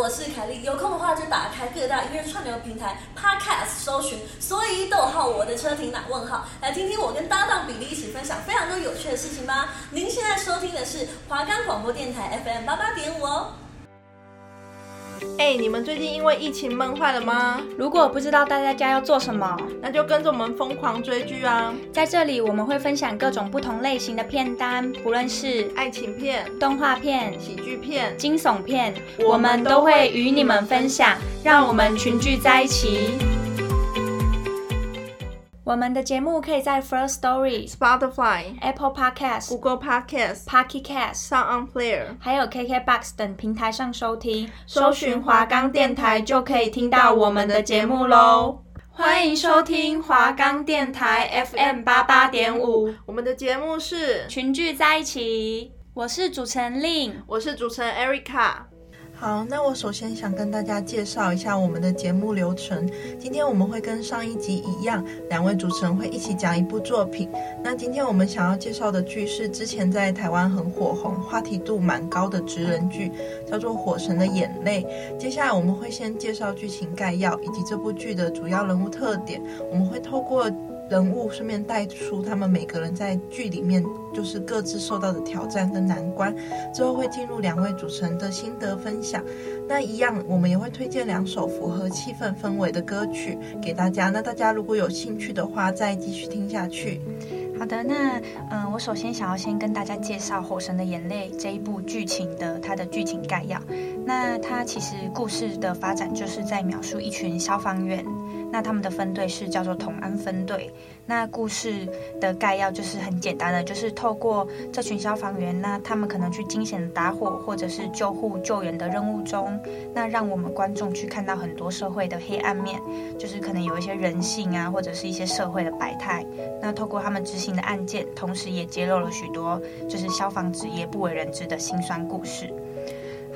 我是凯莉，有空的话就打开各大音乐串流平台 Podcast 搜寻，所以逗号我的车停哪？问号，来听听我跟搭档比利一起分享非常多有趣的事情吧。您现在收听的是华冈广播电台 FM 八八点五哦。哎，你们最近因为疫情闷坏了吗？如果不知道大家家要做什么，那就跟着我们疯狂追剧啊！在这里我们会分享各种不同类型的片单，不论是爱情片、动画片、喜剧片、惊悚片，我们都会与你们分享，让我们群聚在一起。我们的节目可以在 First Story、Spotify、Apple Podcast、Google Podcast、Pocket Cast、Sound On Player，还有 KKBox 等平台上收听。搜寻华冈电台就可以听到我们的节目喽。欢迎收听华冈电台 FM 八八点五，我们的节目是群聚在一起。我是主持人 Lin，我是主持人 Erica。好，那我首先想跟大家介绍一下我们的节目流程。今天我们会跟上一集一样，两位主持人会一起讲一部作品。那今天我们想要介绍的剧是之前在台湾很火红、话题度蛮高的职人剧，叫做《火神的眼泪》。接下来我们会先介绍剧情概要以及这部剧的主要人物特点。我们会透过人物顺便带出他们每个人在剧里面就是各自受到的挑战跟难关，之后会进入两位主持人的心得分享。那一样，我们也会推荐两首符合气氛氛围的歌曲给大家。那大家如果有兴趣的话，再继续听下去。好的，那嗯、我首先想要先跟大家介绍《火神的眼泪》这一部剧情的它的剧情概要。那它其实故事的发展就是在描述一群消防员。那他们的分队是叫做同安分队。那故事的概要就是很简单的，就是透过这群消防员，那他们可能去惊险的打火或者是救护救援的任务中，那让我们观众去看到很多社会的黑暗面，就是可能有一些人性啊，或者是一些社会的百态。那透过他们执行的案件，同时也揭露了许多就是消防职业不为人知的辛酸故事。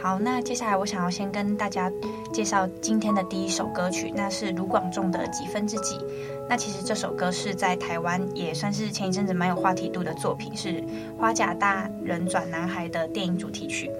好，那接下来我想要先跟大家介绍今天的第一首歌曲，那是卢广仲的《几分之几》。那其实这首歌是在台湾也算是前一阵子蛮有话题度的作品，是《花甲大人转男孩》的电影主题曲。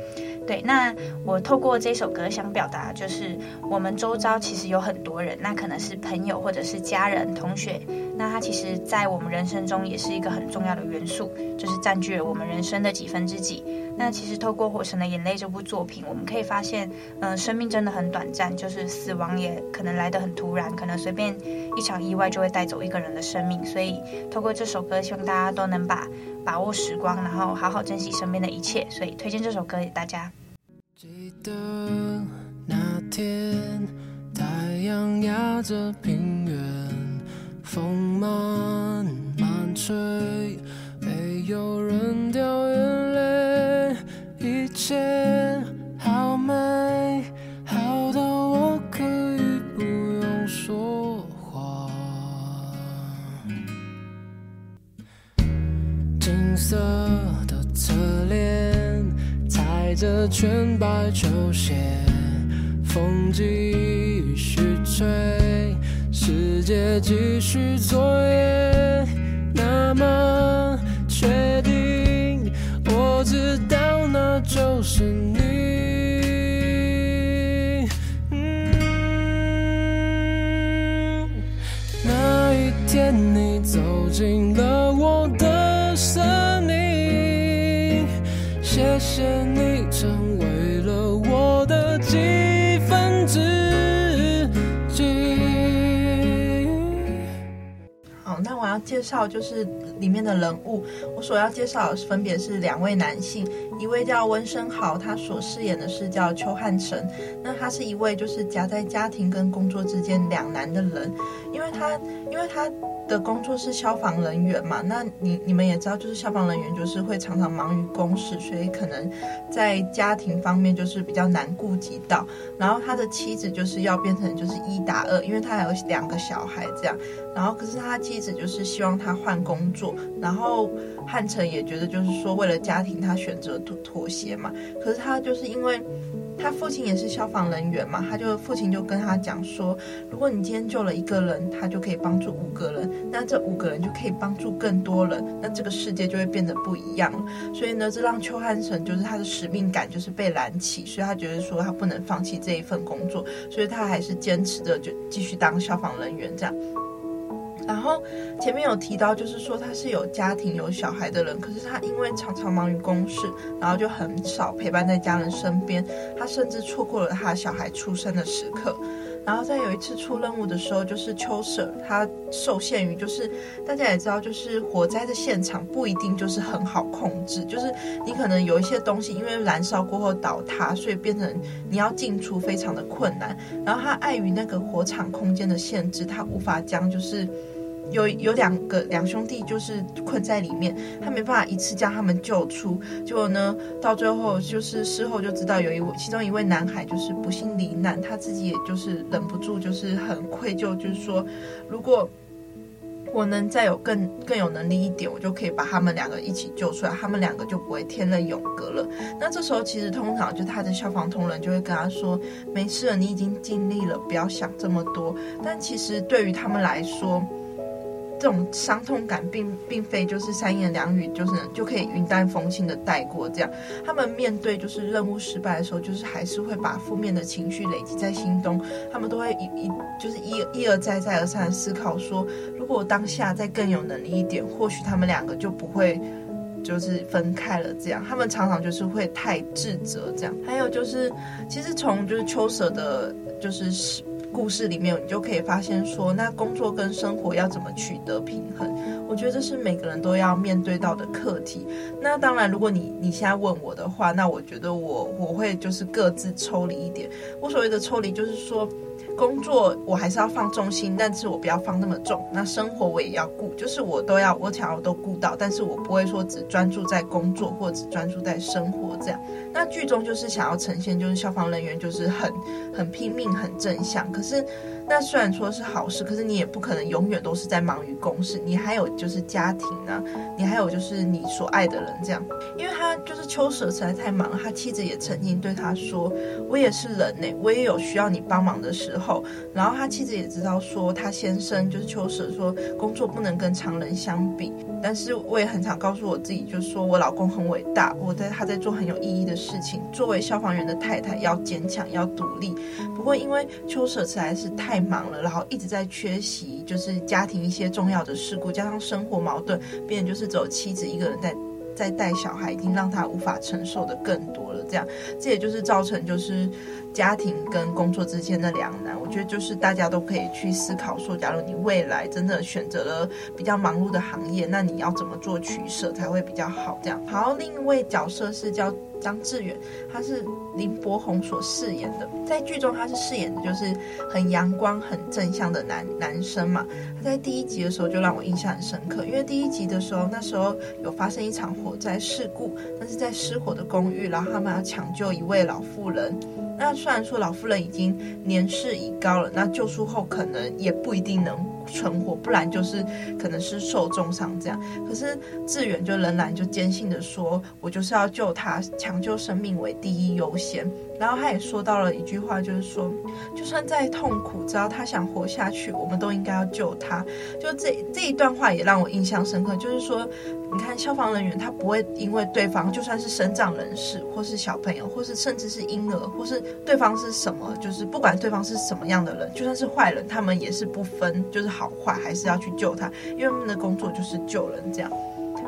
对，那我透过这首歌想表达，就是我们周遭其实有很多人，那可能是朋友或者是家人、同学，那他其实，在我们人生中也是一个很重要的元素，就是占据了我们人生的几分之几。那其实透过《火神的眼泪》这部作品，我们可以发现，嗯、生命真的很短暂，就是死亡也可能来得很突然，可能随便一场意外就会带走一个人的生命。所以透过这首歌，希望大家都能把把握时光，然后好好珍惜身边的一切。所以推荐这首歌给大家。记得那天，太阳压着平原，风慢慢吹，没有人掉眼泪，一切好美，红色的侧脸，踩着全白球鞋，风继续吹，世界继续作业，那么确定，我知道那就是你。介绍就是里面的人物。我所要介绍分别是两位男性，一位叫温生豪，他所饰演的是叫邱汉成。那他是一位就是夹在家庭跟工作之间两难的人，因为他，因为他。的工作是消防人员嘛？那你你们也知道，就是消防人员就是会常常忙于公事，所以可能在家庭方面就是比较难顾及到。然后他的妻子就是要变成就是一打二，因为他还有两个小孩这样。然后可是他妻子就是希望他换工作，然后汉城也觉得就是说为了家庭他选择妥妥协嘛。可是他就是因为。他父亲也是消防人员嘛，他就父亲就跟他讲说，如果你今天救了一个人，他就可以帮助五个人，那这五个人就可以帮助更多人，那这个世界就会变得不一样了。所以呢，这让邱汉城就是他的使命感就是被燃起，所以他觉得说他不能放弃这一份工作，所以他还是坚持着就继续当消防人员这样。然后前面有提到，就是说他是有家庭有小孩的人，可是他因为常常忙于公事，然后就很少陪伴在家人身边，他甚至错过了他小孩出生的时刻。然后在有一次出任务的时候，就是邱舍他受限于，就是大家也知道，就是火灾的现场不一定就是很好控制，就是你可能有一些东西因为燃烧过后倒塌，所以变成你要进出非常的困难。然后他碍于那个火场空间的限制，他无法将就是。有有两个两兄弟就是困在里面，他没办法一次将他们救出。结果呢，到最后就是事后就知道有一位其中一位男孩就是不幸罹难，他自己也就是忍不住就是很愧疚，就是说如果我能再有更更有能力一点，我就可以把他们两个一起救出来，他们两个就不会天人永隔了。那这时候其实通常就他的消防同仁就会跟他说：“没事了，你已经尽力了，不要想这么多。”但其实对于他们来说，这种伤痛感并并非就是三言两语就是就可以云淡风轻的带过，这样他们面对就是任务失败的时候，就是还是会把负面的情绪累积在心中，他们都会一一就是一一而再再而三的思考说，如果当下再更有能力一点，或许他们两个就不会就是分开了。这样他们常常就是会太自责，这样还有就是其实从就是秋舍的，就是。故事里面，你就可以发现说，那工作跟生活要怎么取得平衡？我觉得这是每个人都要面对到的课题。那当然，如果你你现在问我的话，那我觉得我我会就是各自抽离一点。我所谓的抽离，就是说。工作我还是要放重心，但是我不要放那么重。那生活我也要顾，就是我都要，我想要都顾到，但是我不会说只专注在工作或只专注在生活这样。那剧中就是想要呈现，就是消防人员就是很很拼命、很正向，可是。那虽然说是好事，可是你也不可能永远都是在忙于公事，你还有就是家庭啊，你还有就是你所爱的人这样。因为他就是秋舍实在太忙，他妻子也曾经对他说：“我也是人呢，我也有需要你帮忙的时候。”然后他妻子也知道说，他先生就是秋舍说工作不能跟常人相比，但是我也很常告诉我自己，就是说我老公很伟大，我在他在做很有意义的事情。作为消防员的太太，要坚强，要独立。不过因为秋舍实在是太。忙了，然后一直在缺席，就是家庭一些重要的事故，加上生活矛盾，变就是只有妻子一个人在在带小孩，已经让他无法承受的更多了。这样，这也就是造成就是家庭跟工作之间的两难。我觉得就是大家都可以去思考说，假如你未来真的选择了比较忙碌的行业，那你要怎么做取舍才会比较好？这样，好，另一位角色是叫。张志远，他是林柏宏所饰演的，在剧中他是饰演的就是很阳光、很正向的男男生嘛。他在第一集的时候就让我印象很深刻，因为第一集的时候，那时候有发生一场火灾事故，但是在失火的公寓，然后他们要抢救一位老妇人。那虽然说老夫人已经年事已高了，那救出后可能也不一定能存活，不然就是可能是受重伤这样。可是志远就仍然就坚信的说，我就是要救他，抢救生命为第一优先。然后他也说到了一句话，就是说，就算再痛苦，只要他想活下去，我们都应该要救他。就这这一段话也让我印象深刻，就是说，你看消防人员他不会因为对方就算是身障人士，或是小朋友，或是甚至是婴儿，或是对方是什么，就是不管对方是什么样的人，就算是坏人，他们也是不分就是好坏，还是要去救他，因为他们的工作就是救人这样。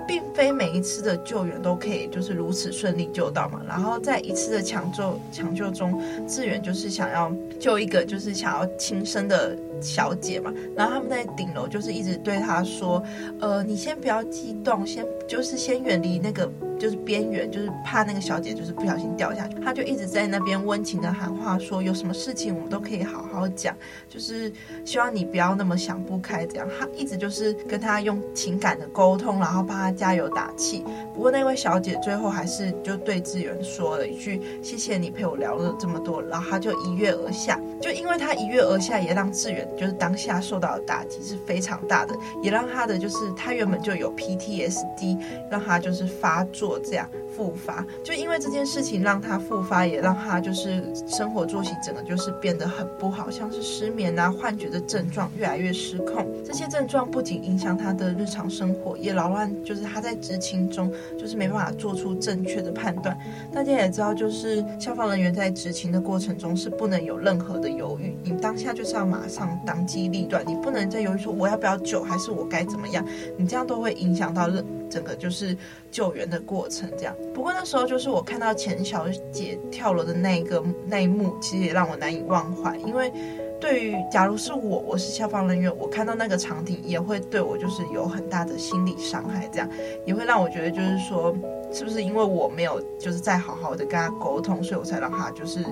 并非每一次的救援都可以就是如此顺利救到嘛，然后在一次的抢救抢救中，志远就是想要救一个就是想要轻生的小姐嘛，然后他们在顶楼就是一直对他说，呃，你先不要激动，先就是先远离那个。就是边缘，就是怕那个小姐就是不小心掉下去，他就一直在那边温情的喊话，说有什么事情我们都可以好好讲，就是希望你不要那么想不开这样。他一直就是跟他用情感的沟通，然后帮他加油打气。不过那位小姐最后还是就对志远说了一句：“谢谢你陪我聊了这么多。”然后她就一跃而下。就因为她一跃而下，也让志远就是当下受到的打击是非常大的，也让他的就是他原本就有 PTSD，让他就是发作这样。复发，就因为这件事情让他复发，也让他就是生活作息整个就是变得很不好，像是失眠啊、幻觉的症状越来越失控。这些症状不仅影响他的日常生活，也扰乱就是他在执勤中就是没办法做出正确的判断。大家也知道，就是消防人员在执勤的过程中是不能有任何的犹豫，你当下就是要马上当机立断，你不能再犹豫说我要不要救，还是我该怎么样，你这样都会影响到整个就是救援的过程，这样。不过那时候就是我看到钱小姐跳楼的那一个那一幕，其实也让我难以忘怀。因为对于假如是我，我是消防人员，我看到那个场景也会对我就是有很大的心理伤害，这样也会让我觉得就是说，是不是因为我没有就是再好好的跟他沟通，所以我才让他就是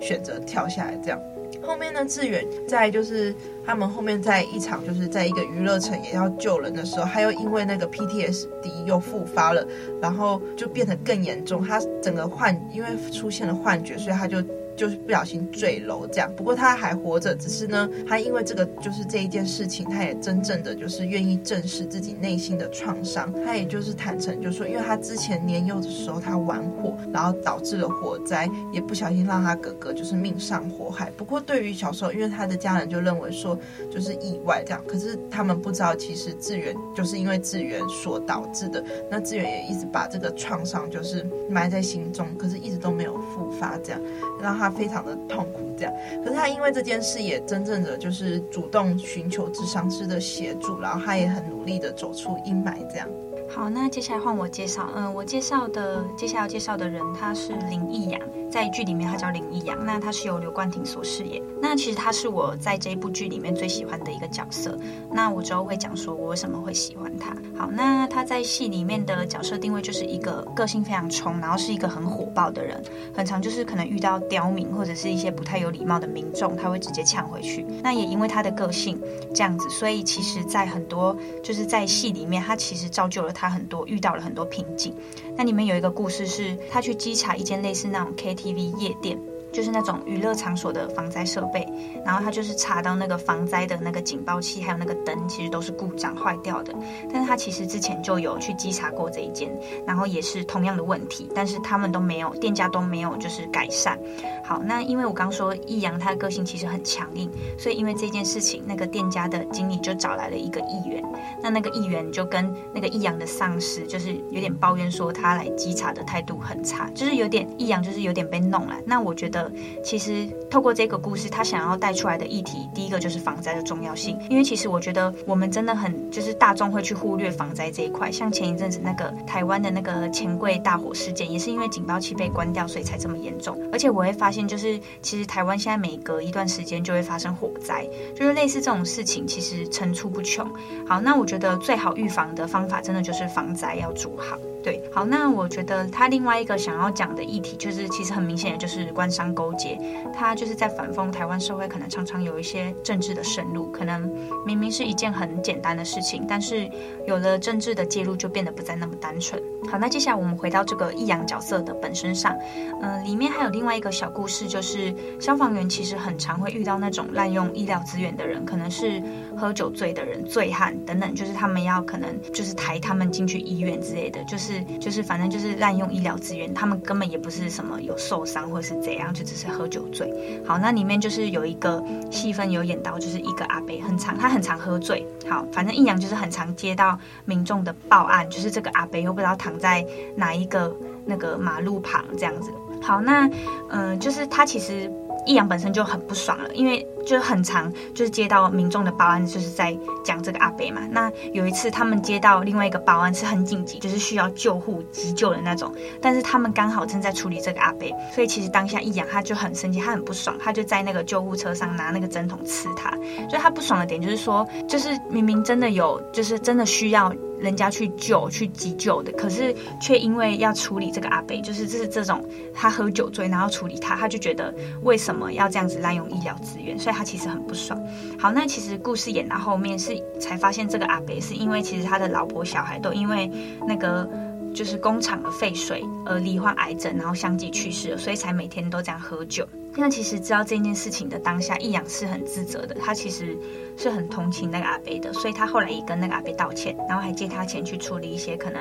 选择跳下来这样。后面呢，志远在就是他们后面在一场就是在一个娱乐城也要救人的时候，他又因为那个 PTSD 又复发了，然后就变得更严重。他整个幻因为出现了幻觉，所以他就。就是不小心坠楼这样，不过他还活着，只是呢，他因为这个就是这一件事情，他也真正的就是愿意正视自己内心的创伤，他也就是坦诚，就说，因为他之前年幼的时候他玩火，然后导致了火灾，也不小心让他哥哥就是命丧火海。不过对于小时候，因为他的家人就认为说就是意外这样，可是他们不知道其实志远就是因为志远所导致的，那志远也一直把这个创伤就是埋在心中，可是一直都没有复发这样，让他。非常的痛苦，这样。可是他因为这件事也真正的就是主动寻求智商师的协助，然后他也很努力的走出阴霾，这样。好，那接下来换我介绍。嗯，我介绍的接下来要介绍的人，他是林义阳，在剧里面他叫林义阳。那他是由刘冠廷所饰演。那其实他是我在这一部剧里面最喜欢的一个角色。那我之后会讲说我为什么会喜欢他。好，那他在戏里面的角色定位就是一个个性非常冲，然后是一个很火爆的人，很常就是可能遇到刁民或者是一些不太有礼貌的民众，他会直接呛回去。那也因为他的个性这样子，所以其实在很多就是在戏里面，他其实造就了。他很多遇到了很多瓶颈，那里面有一个故事是，他去稽查一间类似那种 KTV 夜店。就是那种娱乐场所的防灾设备，然后他就是查到那个防灾的那个警报器，还有那个灯，其实都是故障坏掉的。但是他其实之前就有去稽查过这一间，然后也是同样的问题，但是他们都没有，店家都没有就是改善。好，那因为我刚说易阳他的个性其实很强硬，所以因为这件事情，那个店家的经理就找来了一个议员，那那个议员就跟那个易阳的上司就是有点抱怨说他来稽查的态度很差，就是有点易阳就是有点被弄了。那我觉得。其实透过这个故事，他想要带出来的议题，第一个就是防灾的重要性。因为其实我觉得我们真的很就是大众会去忽略防灾这一块。像前一阵子那个台湾的那个钱柜大火事件，也是因为警报器被关掉，所以才这么严重。而且我会发现，就是其实台湾现在每隔一段时间就会发生火灾，就是类似这种事情，其实层出不穷。好，那我觉得最好预防的方法，真的就是防灾要做好。对，好，那我觉得他另外一个想要讲的议题，就是其实很明显的就是官商勾结，他就是在反讽台湾社会可能常常有一些政治的渗入，可能明明是一件很简单的事情，但是有了政治的介入，就变得不再那么单纯。好，那接下来我们回到这个易阳角色的本身上，嗯、里面还有另外一个小故事，就是消防员其实很常会遇到那种滥用医疗资源的人，可能是喝酒醉的人、醉汉等等，就是他们要可能就是抬他们进去医院之类的，就是就是反正就是滥用医疗资源，他们根本也不是什么有受伤或是怎样，就只是喝酒醉。好，那里面就是有一个戏份有演到，就是一个阿伯很常，他很常喝醉。好，反正易阳就是很常接到民众的报案，就是这个阿伯又不知道躺在哪一个那个马路旁这样子。好，那嗯、就是他其实易阳本身就很不爽了，因为。就是很常，就是接到民众的报案，就是在讲这个阿伯嘛。那有一次，他们接到另外一个报案是很紧急，就是需要救护急救的那种。但是他们刚好正在处理这个阿伯，所以其实当下一阳他就很生气，他很不爽，他就在那个救护车上拿那个针筒刺他。所以他不爽的点就是说，就是明明真的有，就是真的需要人家去救、去急救的，可是却因为要处理这个阿伯，就是这是这种他喝酒醉，然后处理他，他就觉得为什么要这样子滥用医疗资源，所以。他其实很不爽。好，那其实故事演到后面是才发现，这个阿北是因为其实他的老婆小孩都因为那个就是工厂的废水而罹患癌症，然后相继去世了，所以才每天都这样喝酒。那其实知道这件事情的当下，易阳是很自责的，他其实是很同情那个阿北的，所以他后来也跟那个阿北道歉，然后还借他钱去处理一些可能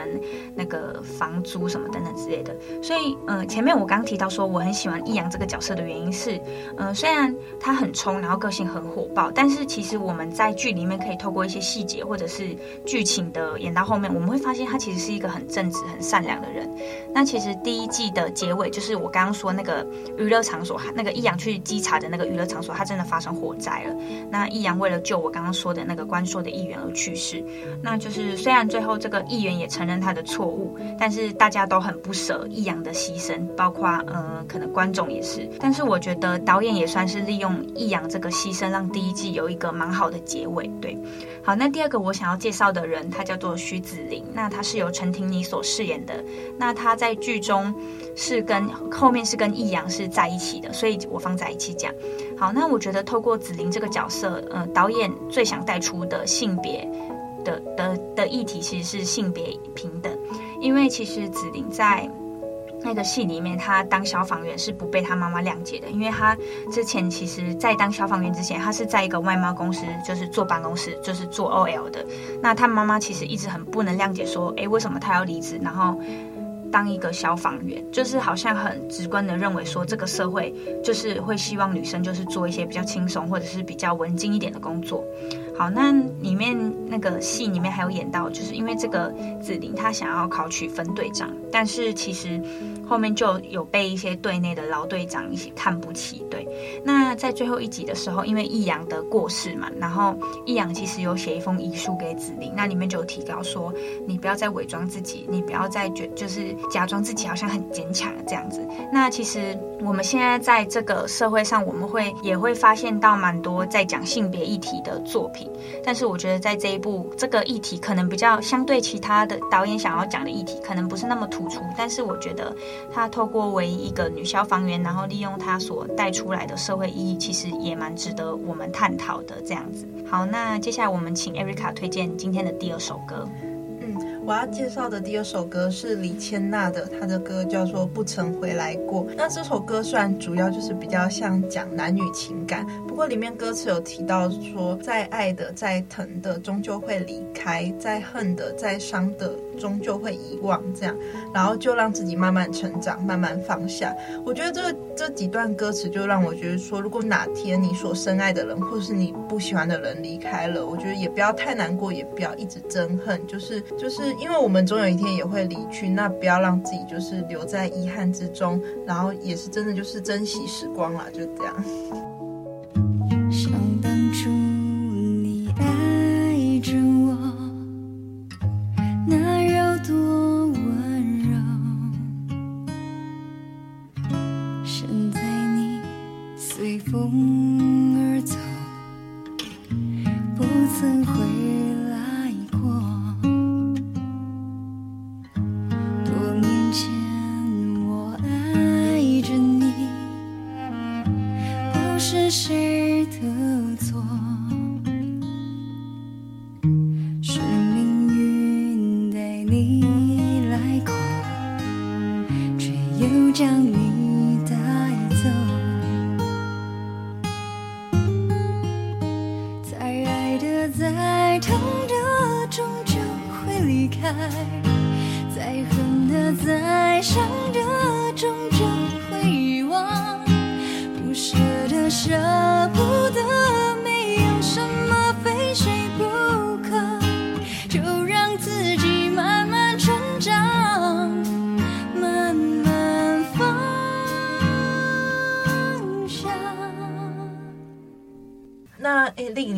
那个房租什么等等之类的。所以，嗯、呃，前面我刚提到说我很喜欢易阳这个角色的原因是，嗯、呃，虽然他很冲，然后个性很火爆，但是其实我们在剧里面可以透过一些细节或者是剧情的演到后面，我们会发现他其实是一个很正直、很善良的人。那其实第一季的结尾就是我刚刚说那个娱乐场所那个。易阳去稽查的那个娱乐场所，它真的发生火灾了。那易阳为了救我刚刚说的那个关说的议员而去世。那就是虽然最后这个议员也承认他的错误，但是大家都很不舍易阳的牺牲，包括呃可能观众也是。但是我觉得导演也算是利用易阳这个牺牲，让第一季有一个蛮好的结尾。对，好，那第二个我想要介绍的人，他叫做徐子伶，那他是由陈婷妮所饰演的。那他在剧中是跟后面是跟易阳是在一起的，所以。我放在一起讲，好，那我觉得透过子玲这个角色，呃，导演最想带出的性别的的的议题其实是性别平等，因为其实子玲在那个戏里面，他当消防员是不被他妈妈谅解的，因为他之前其实，在当消防员之前，他是在一个外贸公司，就是坐办公室，就是做 OL 的。那他妈妈其实一直很不能谅解，说，诶，为什么他要离职？然后。当一个消防员，就是好像很直观的认为说，这个社会就是会希望女生就是做一些比较轻松或者是比较文静一点的工作。好，那里面那个戏里面还有演到，就是因为这个子伶她想要考取分队长，但是其实后面就有被一些队内的老队长一起看不起。对，那在最后一集的时候，因为易阳的过世嘛，然后易阳其实有写一封遗书给子伶，那里面就有提到说，你不要再伪装自己，你不要再觉就是假装自己好像很坚强这样子。那其实我们现在在这个社会上，我们会也会发现到蛮多在讲性别议题的作品。但是我觉得在这一部这个议题可能比较相对其他的导演想要讲的议题，可能不是那么突出。但是我觉得他透过为一个女消防员，然后利用她所带出来的社会意义，其实也蛮值得我们探讨的。这样子，好，那接下来我们请 Erica 推荐今天的第二首歌。我要介绍的第二首歌是李千娜的，她的歌叫做《不曾回来过》。那这首歌虽然主要就是比较像讲男女情感，不过里面歌词有提到说，再爱的、再疼的，终究会离开；再恨的、再伤的，终究会遗忘。这样，然后就让自己慢慢成长，慢慢放下。我觉得这这几段歌词就让我觉得说，如果哪天你所深爱的人，或是你不喜欢的人离开了，我觉得也不要太难过，也不要一直憎恨，就是就是。因为我们总有一天也会离去，那不要让自己就是留在遗憾之中，然后也是真的就是珍惜时光啦，就这样。再狠的，再伤的，终究会遗忘；不舍的，舍不得。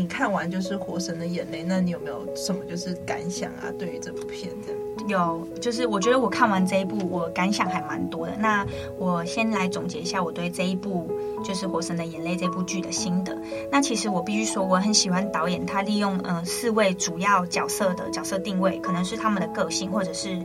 看完就是《火神的眼泪》，那你有没有什么就是感想啊？对于这部片这样？有，就是我觉得我看完这一部，我感想还蛮多的。那我先来总结一下我对这一部就是《火神的眼泪》这部剧的心得。那其实我必须说，我很喜欢导演他利用呃四位主要角色的角色定位，可能是他们的个性，或者是。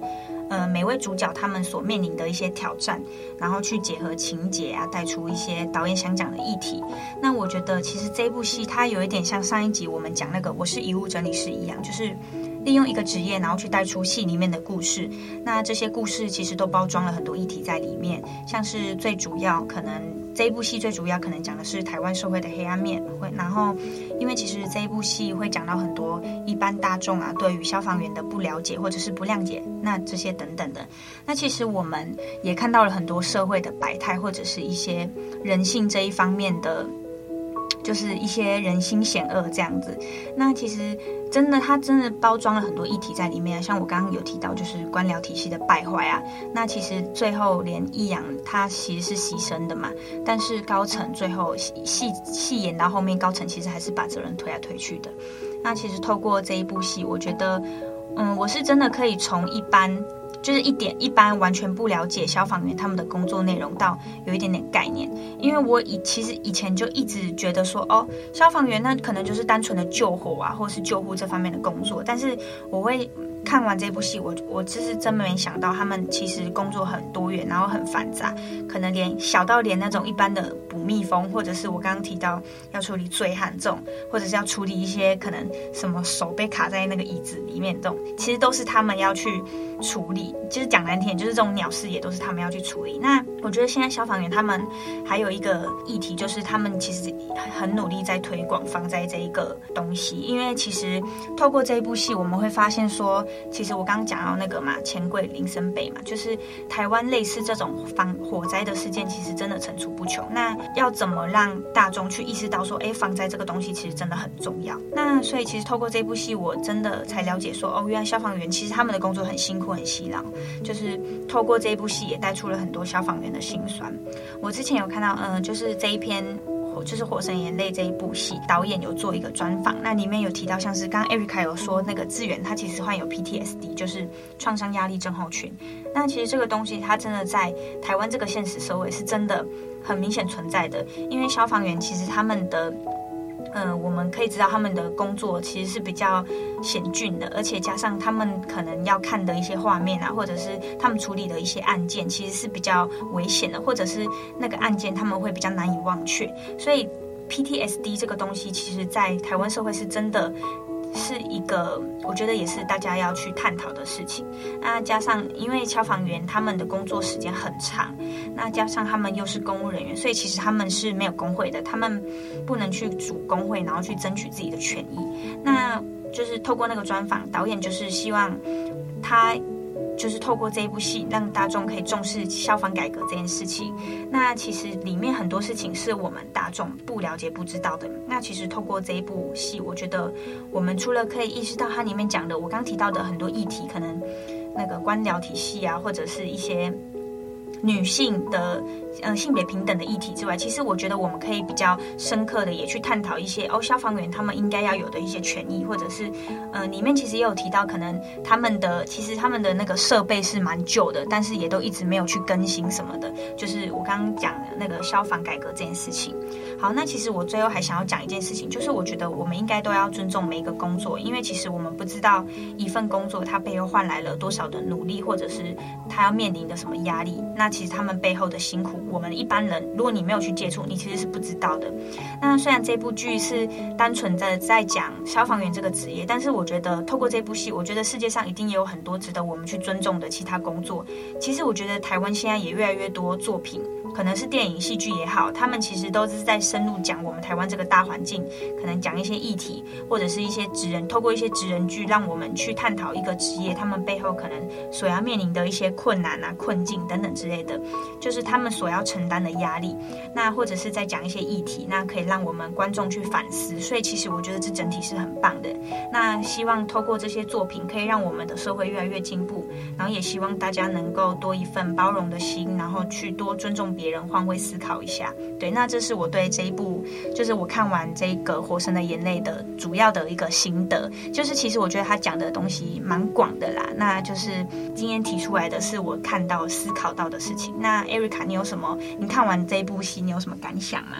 呃，每位主角他们所面临的一些挑战，然后去结合情节啊，带出一些导演想讲的议题。那我觉得，其实这部戏它有一点像上一集我们讲那个《我是遗物整理师》一样，就是利用一个职业，然后去带出戏里面的故事。那这些故事其实都包装了很多议题在里面，像是最主要可能这一部戏最主要可能讲的是台湾社会的黑暗面，会然后因为其实这一部戏会讲到很多一般大众啊对于消防员的不了解或者是不谅解，那这些等等的。那其实我们也看到了很多社会的百态或者是一些人性这一方面的。就是一些人心险恶这样子，那其实真的，它真的包装了很多议题在里面。像我刚刚有提到，就是官僚体系的败坏啊。那其实最后连易阳他其实是牺牲的嘛，但是高层最后戏戏演到后面，高层其实还是把责任推来推去的。那其实透过这一部戏，我觉得，嗯，我是真的可以从一般。就是一点一般完全不了解消防员他们的工作内容到有一点点概念，因为我以其实以前就一直觉得说哦，消防员那可能就是单纯的救火啊，或是救护这方面的工作，但是我会。看完这部戏，我我就是真没想到，他们其实工作很多元，然后很繁杂，可能连小到连那种一般的捕蜜蜂，或者是我刚刚提到要处理醉汉这种，或者是要处理一些可能什么手被卡在那个椅子里面这种，其实都是他们要去处理。就是讲难听，就是这种鸟事也都是他们要去处理。那我觉得现在消防员他们还有一个议题，就是他们其实很努力在推广防灾这一个东西，因为其实透过这一部戏，我们会发现说。其实我刚刚讲到那个嘛，钱柜林森北嘛，就是台湾类似这种防火灾的事件，其实真的层出不穷。那要怎么让大众去意识到说，哎，防灾这个东西其实真的很重要？那所以其实透过这部戏，我真的才了解说，哦，原来消防员其实他们的工作很辛苦、很辛劳。就是透过这部戏，也带出了很多消防员的辛酸。我之前有看到，嗯，就是这一篇。就是《火神眼泪》这一部戏，导演有做一个专访，那里面有提到，像是刚刚 Erica 有说那个志远，他其实患有 PTSD，就是创伤压力症候群。那其实这个东西，它真的在台湾这个现实社会是真的很明显存在的，因为消防员其实他们的。嗯、我们可以知道他们的工作其实是比较险峻的，而且加上他们可能要看的一些画面啊，或者是他们处理的一些案件，其实是比较危险的，或者是那个案件他们会比较难以忘却。所以 PTSD 这个东西，其实在台湾社会是真的。是一个，我觉得也是大家要去探讨的事情。那加上，因为消防员他们的工作时间很长，那加上他们又是公务人员，所以其实他们是没有工会的，他们不能去组工会，然后去争取自己的权益。那就是透过那个专访，导演就是希望他。就是透过这一部戏，让大众可以重视消防改革这件事情。那其实里面很多事情是我们大众不了解、不知道的。那其实透过这一部戏，我觉得我们除了可以意识到它里面讲的我刚提到的很多议题，可能那个官僚体系啊，或者是一些。女性的呃性别平等的议题之外，其实我觉得我们可以比较深刻的也去探讨一些哦，消防员他们应该要有的一些权益，或者是呃里面其实也有提到，可能他们的其实他们的那个设备是蛮旧的，但是也都一直没有去更新什么的。就是我刚刚讲的那个消防改革这件事情。好，那其实我最后还想要讲一件事情，就是我觉得我们应该都要尊重每一个工作，因为其实我们不知道一份工作它背后换来了多少的努力，或者是他要面临的什么压力。那其实他们背后的辛苦，我们一般人如果你没有去接触，你其实是不知道的。那虽然这部剧是单纯的在讲消防员这个职业，但是我觉得透过这部戏，我觉得世界上一定也有很多值得我们去尊重的其他工作。其实我觉得台湾现在也越来越多作品，可能是电影、戏剧也好，他们其实都是在深入讲我们台湾这个大环境，可能讲一些议题，或者是一些职人，透过一些职人剧，让我们去探讨一个职业他们背后可能所要面临的一些困难啊、困境等等之类的。就是他们所要承担的压力，那或者是在讲一些议题，那可以让我们观众去反思。所以其实我觉得这整体是很棒的。那希望透过这些作品，可以让我们的社会越来越进步。然后也希望大家能够多一份包容的心，然后去多尊重别别人，换位思考一下。对，那这是我对这一部，就是我看完这个《活神的眼泪》的主要的一个心得。就是其实我觉得他讲的东西蛮广的啦。那就是今天提出来的是我看到、思考到的事情。那艾瑞卡你有什么？你看完这一部戏，你有什么感想吗？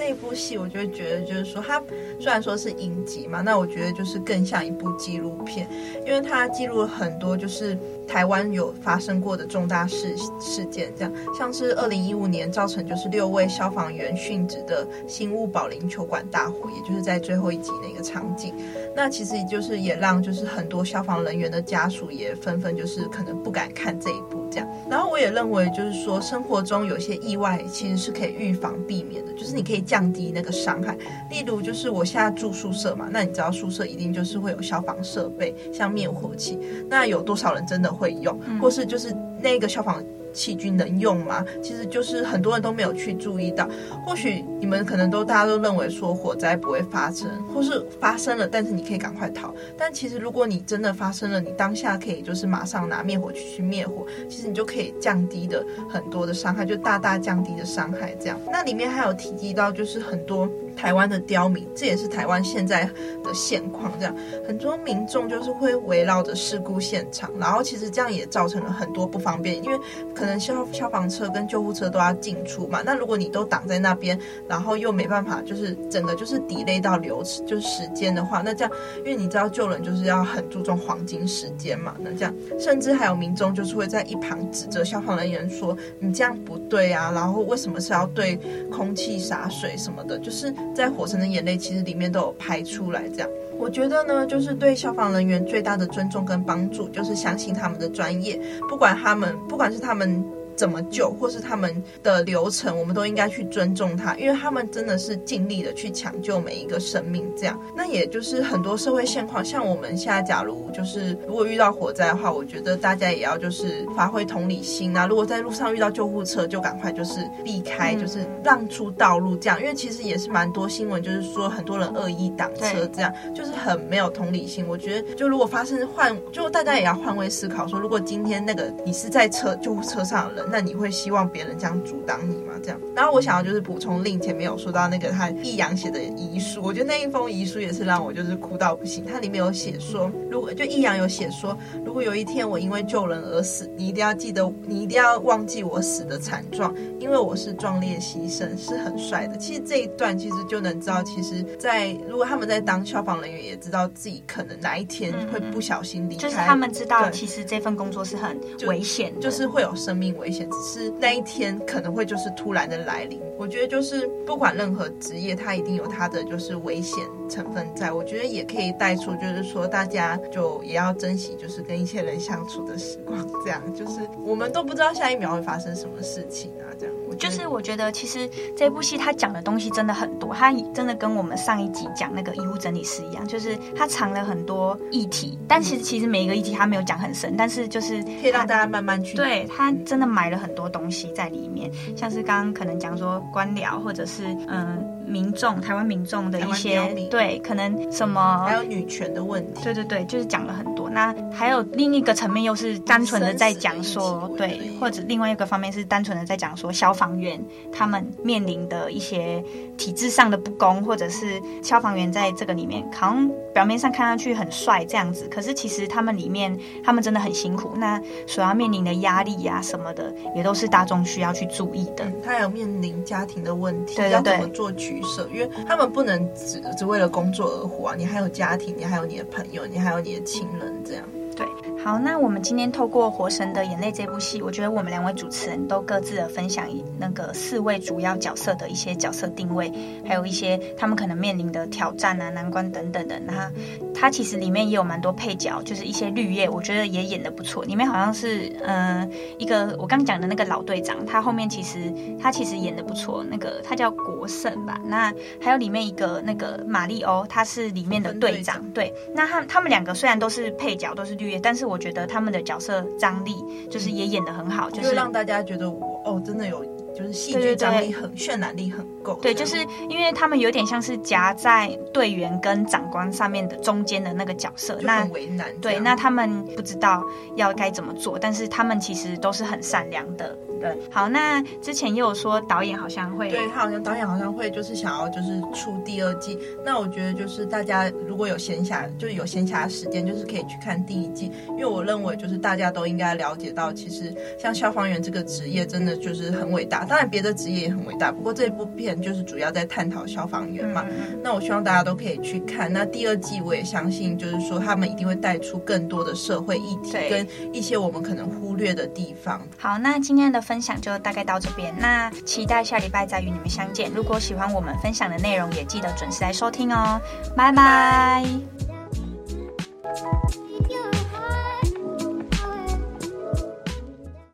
嗯，这一部戏，我就会觉得就是说，它虽然说是影集嘛，那我觉得就是更像一部纪录片，因为它记录了很多就是台湾有发生过的重大事事件，这样像是二零一五年造成就是六位消防员殉职的新屋保龄球馆大火，也就是在最后一集那个场景。那其实就是也让就是很多消防人员的家属也纷纷就是可能不敢看这一部这样。然后我也认为就是说生活中有些意外其实是可以预防避免的，就是你可以降低那个伤害。例如就是我现在住宿舍嘛，那你知道宿舍一定就是会有消防设备，像灭火器，那有多少人真的会用，或是就是那个消防。细菌能用吗？其实就是很多人都没有去注意到。或许你们可能都大家都认为说火灾不会发生，或是发生了，但是你可以赶快逃。但其实如果你真的发生了，你当下可以就是马上拿灭火器去灭火，其实你就可以降低的很多的伤害，就大大降低的伤害。这样，那里面还有提及到就是很多。台湾的刁民，这也是台湾现在的现况。这样，很多民众就是会围绕着事故现场，然后其实这样也造成了很多不方便，因为可能消消防车跟救护车都要进出嘛。那如果你都挡在那边，然后又没办法，就是整个就是 delay 到流，就是时间的话，那这样，因为你知道救人就是要很注重黄金时间嘛。那这样，甚至还有民众就是会在一旁指责消防人员说：“你这样不对啊，然后为什么是要对空气洒水什么的？”就是。在《火神的眼泪》其实里面都有拍出来，这样我觉得呢，就是对消防人员最大的尊重跟帮助，就是相信他们的专业，不管他们，不管是他们。怎么救，或是他们的流程，我们都应该去尊重他，因为他们真的是尽力的去抢救每一个生命。这样，那也就是很多社会现况，像我们现在，假如就是如果遇到火灾的话，我觉得大家也要就是发挥同理心啊。如果在路上遇到救护车，就赶快就是避开，就是让出道路。这样，因为其实也是蛮多新闻，就是说很多人恶意挡车，这样就是很没有同理心。我觉得，就如果发生换，就大家也要换位思考，说如果今天那个你是在车救护车上的人。那你会希望别人这样阻挡你吗？这样，然后我想要就是补充，令前面有说到那个他易阳写的遗书，我觉得那一封遗书也是让我就是哭到不行。它里面有写说，如果就易阳有写说，如果有一天我因为救人而死，你一定要记得，你一定要忘记我死的惨状，因为我是壮烈牺牲，是很帅的。其实这一段其实就能知道，其实在如果他们在当消防人员，也知道自己可能哪一天会不小心离开，就是他们知道其实这份工作是很危险，就，就是会有生命危险。只是那一天可能会就是突然的来临，我觉得就是不管任何职业，它一定有它的就是危险成分在。我觉得也可以带出，就是说大家就也要珍惜，就是跟一些人相处的时光。这样就是我们都不知道下一秒会发生什么事情啊，这样。就是我觉得，其实这部戏它讲的东西真的很多，它真的跟我们上一集讲那个遗物整理师一样，就是它藏了很多议题，但其实其实每一个议题它没有讲很深，但是就是可以让大家慢慢去。对，它真的埋了很多东西在里面，像是刚刚可能讲说官僚，或者是嗯。民众，台湾民众的一些对，可能什么还有女权的问题，对对对，就是讲了很多。那还有另一个层面，又是单纯的在讲说，对，或者另外一个方面是单纯的在讲说消防员他们面临的一些体制上的不公，或者是消防员在这个里面，好像表面上看上去很帅这样子，可是其实他们里面他们真的很辛苦，那所要面临的压力呀、啊、什么的，也都是大众需要去注意的。他有面临家庭的问题，对对对，要怎么做取因为他们不能只只为了工作而活啊！你还有家庭，你还有你的朋友，你还有你的亲人，这样。对，好，那我们今天透过《活神的眼泪》这部戏，我觉得我们两位主持人都各自的分享那个四位主要角色的一些角色定位，还有一些他们可能面临的挑战啊、难关等等的。那他其实里面也有蛮多配角，就是一些绿叶，我觉得也演的不错。里面好像是嗯、呃、一个我刚讲的那个老队长，他后面其实他其实演的不错，那个他叫国胜吧。那还有里面一个那个马利欧，他是里面的队长。对，那他他们两个虽然都是配角，都是绿叶。但是我觉得他们的角色张力就是也演得很好，就是让大家觉得我哦，真的有就是戏剧张力很渲染力很够。对，就是因为他们有点像是夹在队员跟长官上面的中间的那个角色，那很为难。对，那他们不知道要该怎么做，但是他们其实都是很善良的。人。好，那之前也有说导演好像会，对他好像导演好像会就是想要就是出第二季。那我觉得就是大家如果有闲暇，就是有闲暇时间，就是可以去看第一季，因为我认为就是大家都应该了解到，其实像消防员这个职业真的就是很伟大。当然别的职业也很伟大，不过这部片就是主要在探讨消防员嘛。嗯、那我希望大家都可以去看。那第二季我也相信，就是说他们一定会带出更多的社会议题跟一些我们可能忽略的地方。好，那今天的分享就大概到这边那期待下礼拜再与你们相见。如果喜欢我们分享的内容也记得准时来收听哦。拜拜。